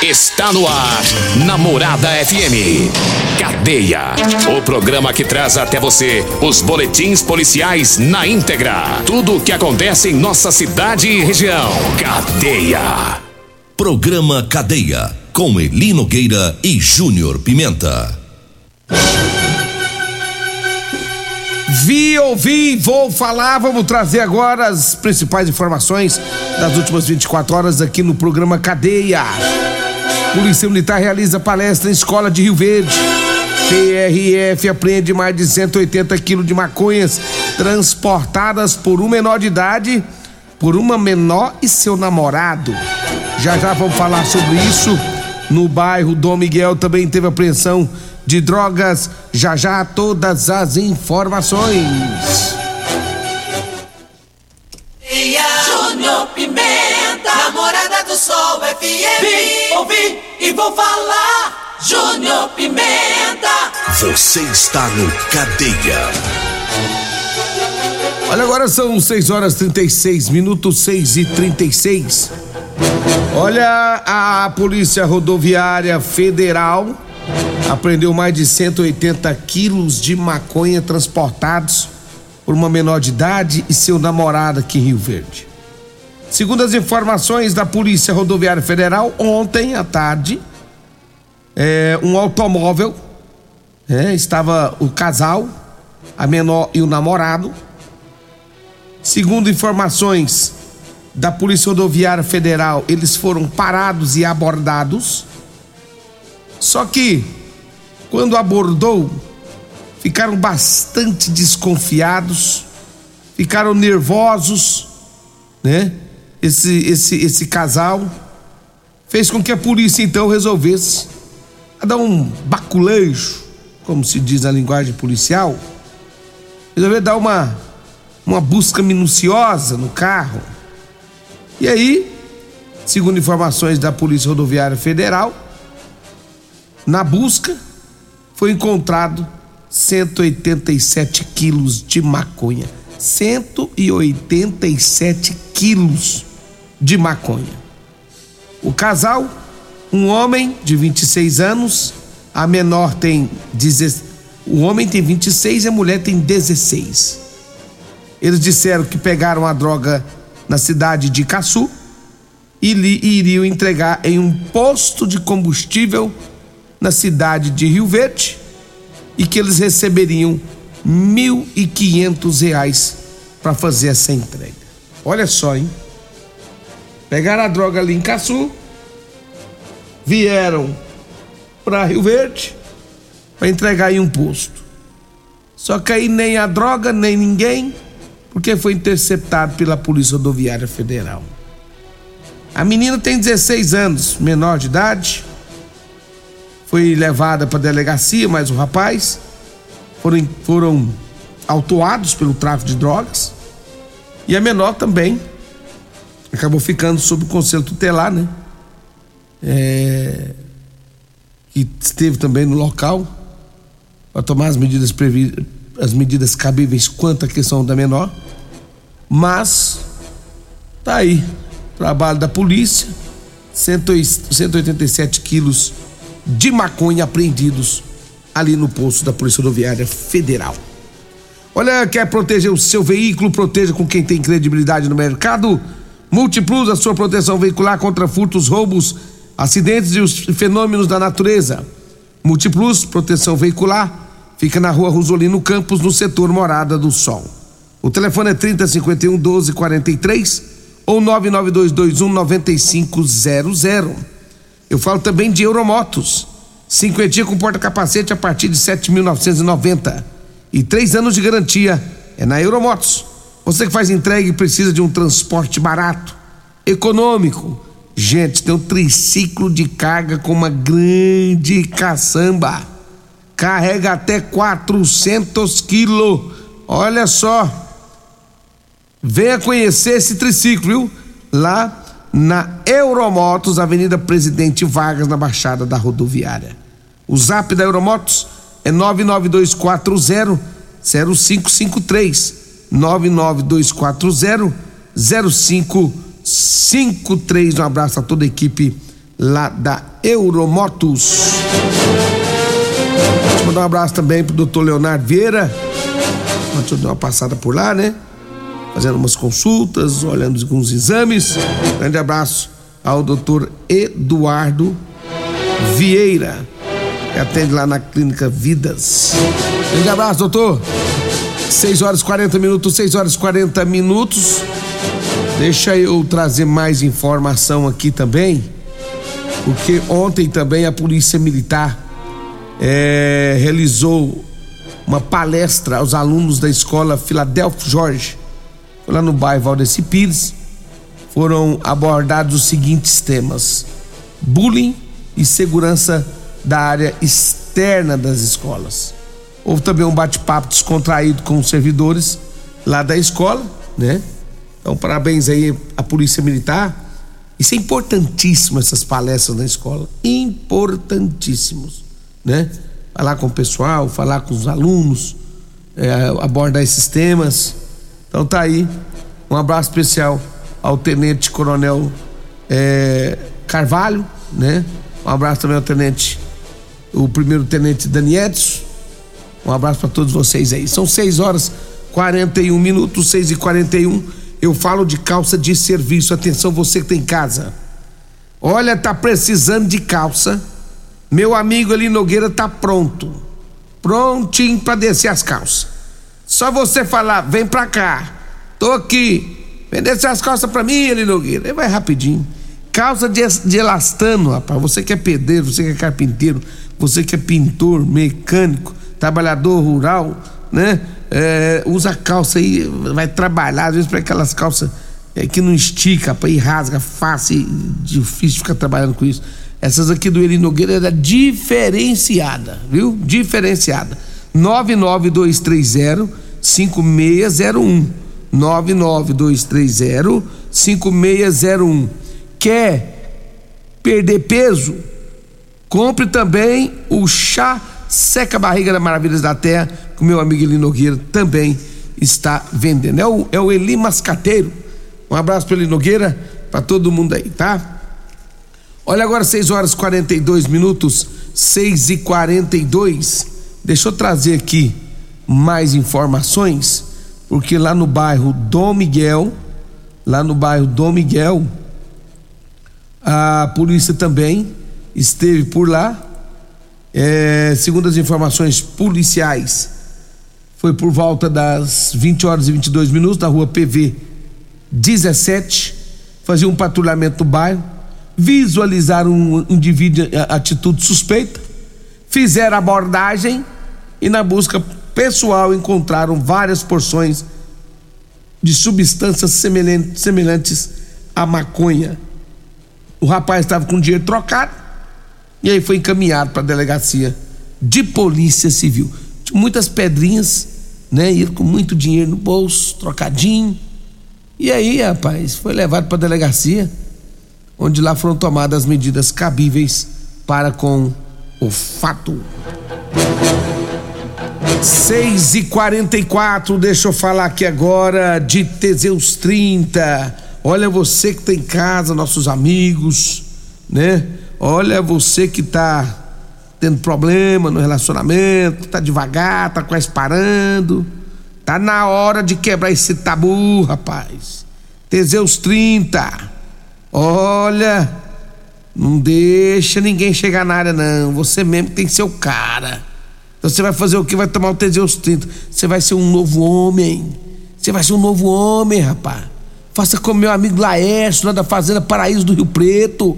Está no ar, Namorada FM. Cadeia. O programa que traz até você os boletins policiais na íntegra. Tudo o que acontece em nossa cidade e região. Cadeia. Programa Cadeia. Com Elino Gueira e Júnior Pimenta. Vi, ouvi, vou falar. Vamos trazer agora as principais informações das últimas 24 horas aqui no programa Cadeia. Polícia Militar realiza palestra em escola de Rio Verde. PRF apreende mais de 180 quilos de maconhas transportadas por um menor de idade, por uma menor e seu namorado. Já já vamos falar sobre isso. No bairro Dom Miguel também teve apreensão de drogas. Já já todas as informações. FM. Vim, ouvi e vou falar. Júnior Pimenta. Você está no Cadeia. Olha, agora são 6 horas 36 minutos, 6 e 36. Olha, a Polícia Rodoviária Federal apreendeu mais de 180 quilos de maconha transportados por uma menor de idade e seu namorado aqui em Rio Verde. Segundo as informações da Polícia Rodoviária Federal, ontem à tarde, é, um automóvel, é, estava o casal, a menor e o namorado. Segundo informações da Polícia Rodoviária Federal, eles foram parados e abordados. Só que, quando abordou, ficaram bastante desconfiados, ficaram nervosos, né? Esse, esse, esse casal fez com que a polícia então resolvesse dar um baculejo, como se diz na linguagem policial, resolveu dar uma, uma busca minuciosa no carro. E aí, segundo informações da Polícia Rodoviária Federal, na busca foi encontrado 187 quilos de maconha. 187 quilos de maconha. O casal, um homem de 26 anos, a menor tem 16, o homem tem 26 e a mulher tem 16. Eles disseram que pegaram a droga na cidade de Caçu e iriam entregar em um posto de combustível na cidade de Rio Verde e que eles receberiam e quinhentos reais para fazer essa entrega. Olha só, hein? Pegaram a droga ali em Caçu, vieram para Rio Verde para entregar em um posto. Só que aí nem a droga, nem ninguém, porque foi interceptado pela Polícia Rodoviária Federal. A menina tem 16 anos, menor de idade, foi levada para delegacia, mas o rapaz foram, foram autuados pelo tráfico de drogas e a menor também acabou ficando sob o conselho tutelar, né? É, que esteve também no local para tomar as medidas as medidas cabíveis quanto à questão da menor, mas tá aí trabalho da polícia, 187 quilos de maconha apreendidos ali no posto da Polícia Rodoviária Federal. Olha, quer proteger o seu veículo? Proteja com quem tem credibilidade no mercado. Multiplus, a sua proteção veicular contra furtos, roubos, acidentes e os fenômenos da natureza. Multiplus, proteção veicular, fica na rua Rosolino Campos, no setor Morada do Sol. O telefone é 3051 1243 ou 99221 9500. Eu falo também de Euromotos. Cinquentinha com porta-capacete a partir de 7.990 e três anos de garantia é na Euromotos. Você que faz entrega e precisa de um transporte barato, econômico, Gente, tem um triciclo de carga com uma grande caçamba. Carrega até 400 quilos. Olha só. Venha conhecer esse triciclo, viu? Lá na Euromotos, Avenida Presidente Vargas, na Baixada da Rodoviária. O zap da Euromotos é 99240 0553. 99240 0553. Um abraço a toda a equipe lá da Euromotos. Deixa eu mandar um abraço também pro doutor Leonardo Vieira. Deixa eu dar uma passada por lá, né? Fazendo umas consultas, olhando alguns exames. Grande abraço ao doutor Eduardo Vieira, que atende lá na Clínica Vidas. Grande abraço, doutor. 6 horas 40 minutos, 6 horas 40 minutos. Deixa eu trazer mais informação aqui também, porque ontem também a Polícia Militar é, realizou uma palestra aos alunos da escola Filadélfio Jorge, lá no bairro Valdeci Pires. Foram abordados os seguintes temas: bullying e segurança da área externa das escolas. Houve também um bate-papo descontraído com os servidores lá da escola, né? Então, parabéns aí à Polícia Militar. Isso é importantíssimo, essas palestras na escola. Importantíssimos, né? Falar com o pessoal, falar com os alunos, é, abordar esses temas. Então tá aí. Um abraço especial ao Tenente Coronel é, Carvalho, né? Um abraço também ao Tenente, o primeiro Tenente Danietes. Um abraço para todos vocês aí. São 6 horas 41 minutos, 6 e 41 Eu falo de calça de serviço. Atenção, você que tem casa. Olha, tá precisando de calça. Meu amigo ali Nogueira tá pronto. Prontinho para descer as calças. Só você falar, vem pra cá. Tô aqui. Vem descer as calças pra mim, ali Nogueira. Aí vai rapidinho. Calça de, de elastano, rapaz. Você que é pedreiro, você que é carpinteiro, você que é pintor, mecânico trabalhador rural, né? É, usa calça aí, vai trabalhar, às vezes para aquelas calças é, que não estica, para ir rasga fácil, difícil ficar trabalhando com isso. Essas aqui do Eli Nogueira era diferenciada, viu? Diferenciada. 99230 5601. 99230 5601. Quer perder peso? Compre também o chá Seca a Barriga da Maravilhas da Terra, que o meu amigo Eli Nogueira também está vendendo. É o, é o Eli Mascateiro. Um abraço para Eli Nogueira, para todo mundo aí, tá? Olha agora 6 horas 42 minutos, 6 e 42 Deixa eu trazer aqui mais informações, porque lá no bairro Dom Miguel, lá no bairro Dom Miguel, a polícia também esteve por lá é, segundo as informações policiais, foi por volta das 20 horas e 22 minutos, na rua PV 17, fazia um patrulhamento no bairro, visualizaram um indivíduo atitude suspeita, fizeram abordagem e na busca pessoal encontraram várias porções de substâncias semelhantes, semelhantes à maconha. O rapaz estava com dinheiro trocado e aí foi encaminhado para a delegacia de polícia civil. Tinha muitas pedrinhas, né? Ele com muito dinheiro no bolso, trocadinho. E aí, rapaz, foi levado para a delegacia, onde lá foram tomadas as medidas cabíveis para com o fato. 6 e 44 deixa eu falar aqui agora de Teseus 30. Olha você que tem tá em casa, nossos amigos, né? Olha, você que está tendo problema no relacionamento, está devagar, está quase parando. Tá na hora de quebrar esse tabu, rapaz. Teseus 30. Olha, não deixa ninguém chegar na área, não. Você mesmo tem que ser o cara. Então você vai fazer o que? Vai tomar o Teseus 30. Você vai ser um novo homem. Você vai ser um novo homem, rapaz. Faça como meu amigo Laércio, lá da Fazenda Paraíso do Rio Preto.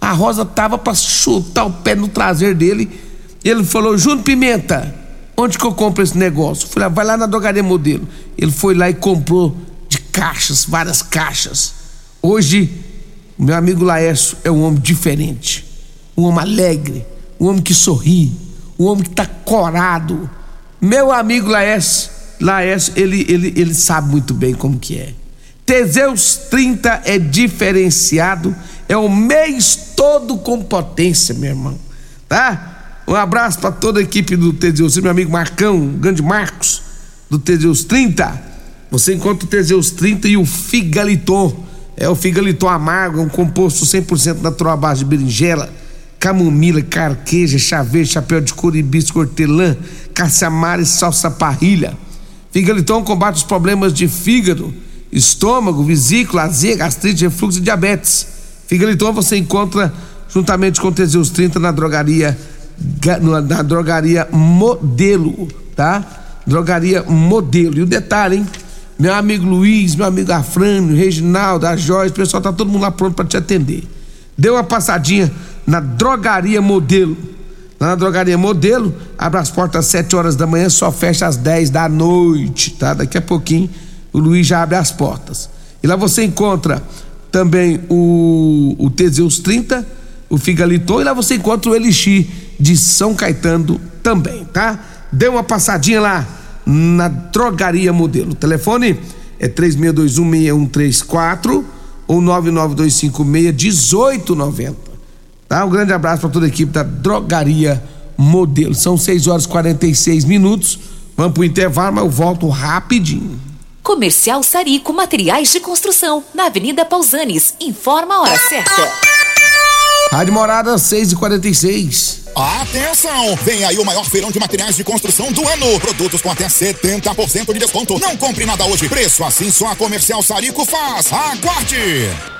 A Rosa tava para chutar o pé no traseiro dele. Ele falou: Júnior Pimenta, onde que eu compro esse negócio? Eu falei: ah, vai lá na drogaria modelo. Ele foi lá e comprou de caixas, várias caixas. Hoje meu amigo Laércio é um homem diferente, um homem alegre, um homem que sorri, um homem que está corado. Meu amigo Laércio, Laércio, ele, ele, ele sabe muito bem como que é. Teseus 30 é diferenciado, é o mês todo com potência, meu irmão. Tá? Um abraço para toda a equipe do Teseus, meu amigo Marcão, o grande Marcos, do Teseus 30. Você encontra o Teseus 30 e o Figaliton. É o Figaliton amargo, é um composto 100% natural à base de berinjela, camomila, carqueja, chá verde, chapéu de couro, hibisco, hortelã, caça-mar e salsa parrilha. Figaliton combate os problemas de fígado, estômago, vesícula, azia, gastrite, refluxo e diabetes. Figaliton você encontra juntamente com Teseus 30 na drogaria na drogaria Modelo, tá? Drogaria Modelo. E o detalhe, hein? Meu amigo Luiz, meu amigo Afrânio, Reginaldo, a Joyce, o pessoal tá todo mundo lá pronto para te atender. Dê uma passadinha na Drogaria Modelo. Lá na Drogaria Modelo, abre as portas às 7 horas da manhã, só fecha às 10 da noite, tá? Daqui a pouquinho o Luiz já abre as portas. E lá você encontra também o, o Teseus 30, o Figaliton, e lá você encontra o Elixir de São Caetano também, tá? Dê uma passadinha lá na Drogaria Modelo. O telefone é 36216134 ou 992561890. Tá? Um grande abraço para toda a equipe da Drogaria Modelo. São 6 horas e 46 minutos. Vamos pro intervalo, mas eu volto rapidinho. Comercial Sarico Materiais de Construção, na Avenida Pausanes. Informa a hora certa. Rádio Morada 6 e 46 Atenção! Vem aí o maior feirão de materiais de construção do ano. Produtos com até 70% de desconto. Não compre nada hoje. Preço assim só a Comercial Sarico faz. Aguarde!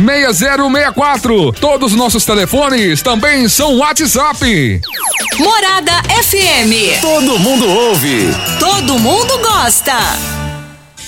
6064. Todos os nossos telefones também são WhatsApp. Morada FM. Todo mundo ouve. Todo mundo gosta.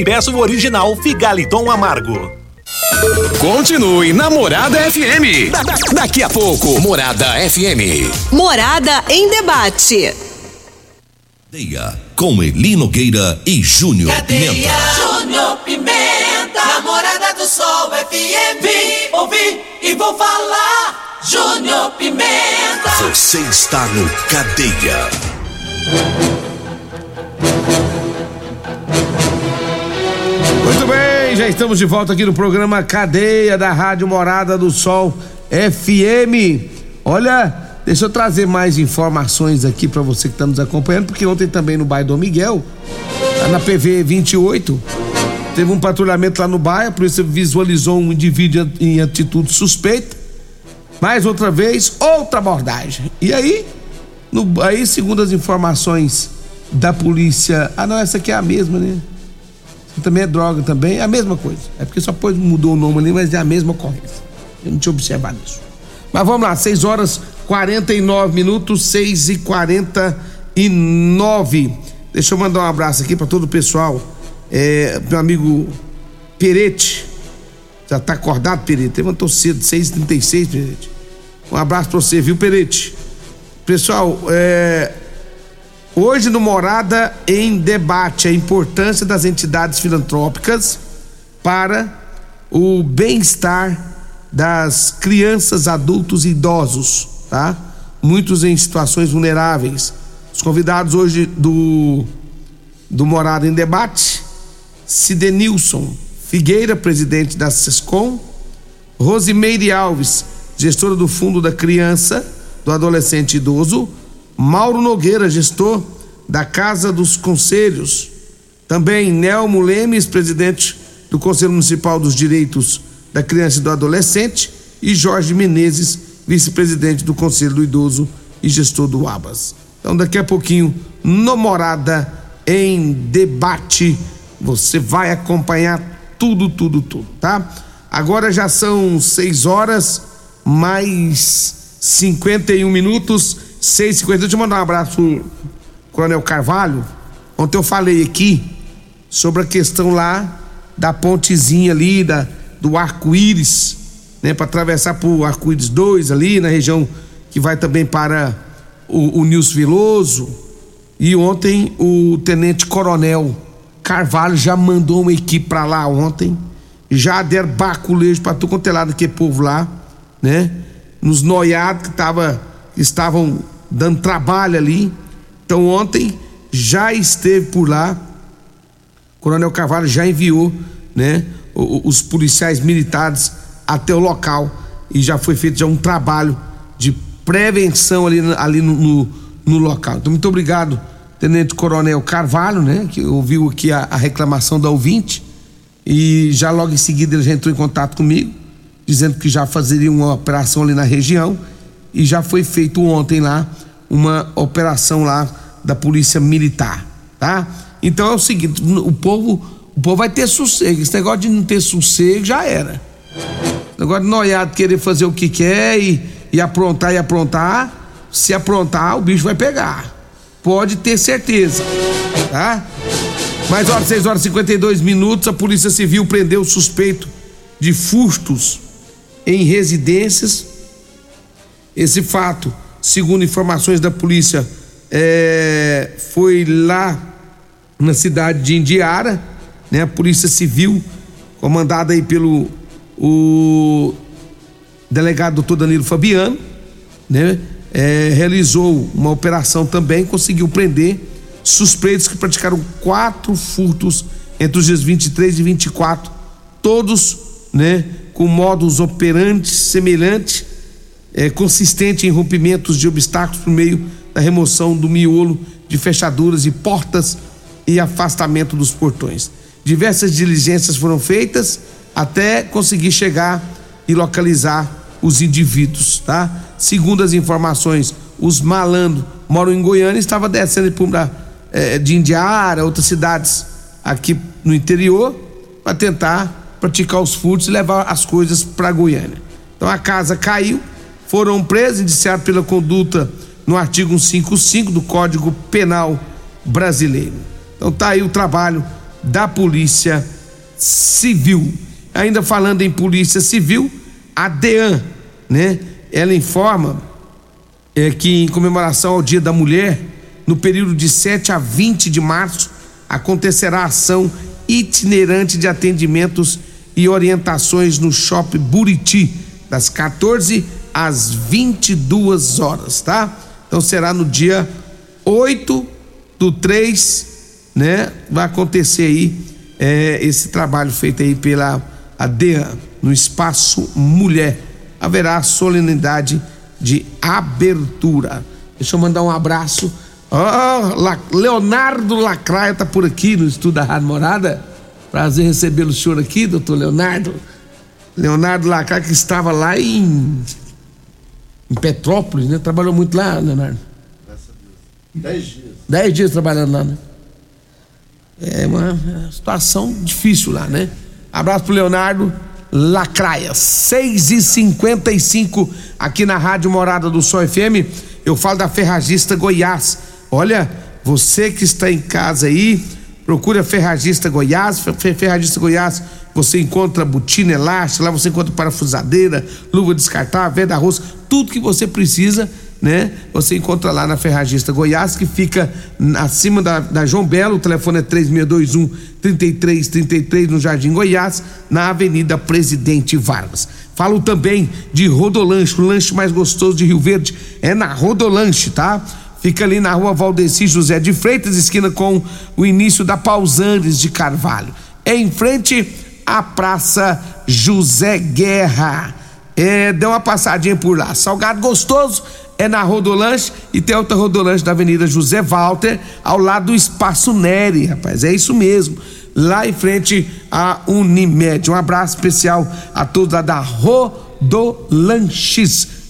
e peça o original Figaliton Amargo. Continue na Morada FM. Da, da, daqui a pouco, Morada FM. Morada em debate. Cadeia com Eli Nogueira e Júnior Pimenta. Júnior Pimenta, Namorada do Sol FM. Vim, ouvi e vou falar. Júnior Pimenta. Você está no Cadeia. Já estamos de volta aqui no programa Cadeia da Rádio Morada do Sol FM. Olha, deixa eu trazer mais informações aqui para você que está nos acompanhando, porque ontem também no bairro Dom Miguel, na PV 28, teve um patrulhamento lá no bairro, a polícia visualizou um indivíduo em atitude suspeita. Mais outra vez, outra abordagem. E aí, No, aí, segundo as informações da polícia. Ah, não, essa aqui é a mesma, né? Também é droga também, é a mesma coisa. É porque só pode mudou o nome ali, mas é a mesma ocorrência. Eu não tinha observado isso. Mas vamos lá, 6 horas 49 minutos, 6 e 49. Deixa eu mandar um abraço aqui para todo o pessoal. É, meu amigo Perete. Já tá acordado, Perete? Levantou cedo, 6h36, Perete. Um abraço para você, viu, Perete? Pessoal, é, hoje no Morada em debate a importância das entidades filantrópicas para o bem-estar das crianças, adultos e idosos, tá? Muitos em situações vulneráveis. Os convidados hoje do do Morada em Debate, Cidenilson Figueira, presidente da SESCOM, Rosimeire Alves, gestora do Fundo da Criança, do Adolescente e Idoso, Mauro Nogueira, gestor da Casa dos Conselhos, também Nelmo Lemes, presidente do Conselho Municipal dos Direitos da Criança e do Adolescente, e Jorge Menezes, vice-presidente do Conselho do Idoso e gestor do ABAS. Então, daqui a pouquinho, no Morada em Debate, você vai acompanhar tudo, tudo, tudo, tá? Agora já são 6 horas mais 51 minutos, 6h50. Deixa eu mandar um abraço pro Coronel Carvalho. Ontem eu falei aqui sobre a questão lá da pontezinha ali, da, do arco-íris, né, para atravessar pro arco-íris 2 ali, na região que vai também para o, o Nils Veloso. E ontem o tenente coronel Carvalho já mandou uma equipe para lá ontem, já deram baculejo para tu quanto é lado que povo lá, né? Nos noiados que tava, estavam dando trabalho ali. Então ontem já esteve por lá. O Coronel Carvalho já enviou, né, os policiais militares até o local e já foi feito já um trabalho de prevenção ali, ali no, no, no local. Então muito obrigado, Tenente Coronel Carvalho, né, que ouviu aqui a, a reclamação da ouvinte e já logo em seguida ele já entrou em contato comigo dizendo que já fazeria uma operação ali na região e já foi feito ontem lá uma operação lá da polícia militar, tá? Então é o seguinte, o povo, o povo vai ter sossego. Esse negócio de não ter sossego já era. O negócio de noiado querer fazer o que quer e, e aprontar e aprontar, se aprontar, o bicho vai pegar. Pode ter certeza, tá? Mais horas, 6 horas e 52 minutos, a Polícia Civil prendeu o suspeito de furtos em residências. Esse fato segundo informações da polícia, é, foi lá na cidade de Indiara, né? A polícia civil, comandada aí pelo o delegado doutor Danilo Fabiano, né? É, realizou uma operação também, conseguiu prender suspeitos que praticaram quatro furtos entre os dias 23 e 24, todos, né, com modus operandi semelhante é, consistente em rompimentos de obstáculos por meio da remoção do miolo de fechaduras e portas e afastamento dos portões. Diversas diligências foram feitas até conseguir chegar e localizar os indivíduos, tá? Segundo as informações, os malandros moram em Goiânia e estava descendo para é, de Indiara, outras cidades aqui no interior, para tentar praticar os furtos e levar as coisas para Goiânia. Então a casa caiu, foram presos, indiciados pela conduta no artigo 155 do Código Penal Brasileiro. Então tá aí o trabalho da Polícia Civil. Ainda falando em Polícia Civil, a DEAN, né? Ela informa é, que em comemoração ao Dia da Mulher, no período de 7 a 20 de março, acontecerá ação itinerante de atendimentos e orientações no Shopping Buriti, das 14 às 22 horas, tá? Então será no dia 8 do 3, né? Vai acontecer aí é, esse trabalho feito aí pela ADEA no espaço Mulher. Haverá solenidade de abertura. Deixa eu mandar um abraço. Oh, Leonardo Lacraia tá por aqui no estudo da Rádio Morada. Prazer recebê-lo senhor aqui, doutor Leonardo. Leonardo Lacraia que estava lá em em Petrópolis, né? Trabalhou muito lá, Leonardo? Dez dias. Dez dias trabalhando lá, né? É uma situação difícil lá, né? Abraço pro Leonardo Lacraia. 6 e 55 aqui na Rádio Morada do Sol FM. Eu falo da Ferragista Goiás. Olha, você que está em casa aí, procura Ferragista Goiás. Ferragista Goiás, você encontra botina elástica, lá você encontra parafusadeira, luva descartável, veda arroz, tudo que você precisa né? Você encontra lá na Ferragista Goiás, que fica acima da, da João Belo, o telefone é 3621 3333 no Jardim Goiás, na Avenida Presidente Vargas. Falo também de Rodolanche, o lanche mais gostoso de Rio Verde é na Rodolanche, tá? Fica ali na rua Valdeci José de Freitas, esquina com o início da Pausantes de Carvalho. É em frente à Praça José Guerra. É, dê uma passadinha por lá. Salgado gostoso é na Rodolanche e tem outra Rodolanche da Avenida José Walter, ao lado do Espaço Neri, rapaz. É isso mesmo. Lá em frente à Unimed. Um abraço especial a todos da, da Rodolanches,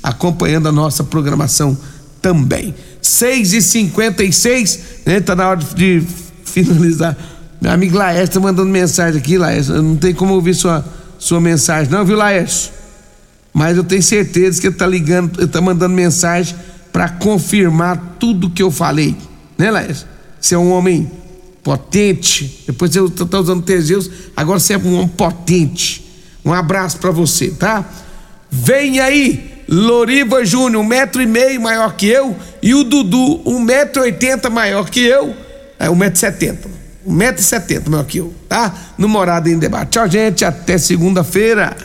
acompanhando a nossa programação também. 6 e 56 né? Tá na hora de finalizar. Meu amigo Laércio tá mandando mensagem aqui, Laércio. Não tem como ouvir sua, sua mensagem, não, viu, Laércio? Mas eu tenho certeza que ele está ligando, ele está mandando mensagem para confirmar tudo que eu falei, né, Laércio? Você é um homem potente, depois você está usando Teseus, agora você é um homem potente. Um abraço para você, tá? Vem aí, Loriva Júnior, um metro e meio maior que eu, e o Dudu, um metro e oitenta maior que eu, é um metro e setenta, um metro setenta maior que eu, tá? No Morada em Debate. Tchau, gente, até segunda-feira.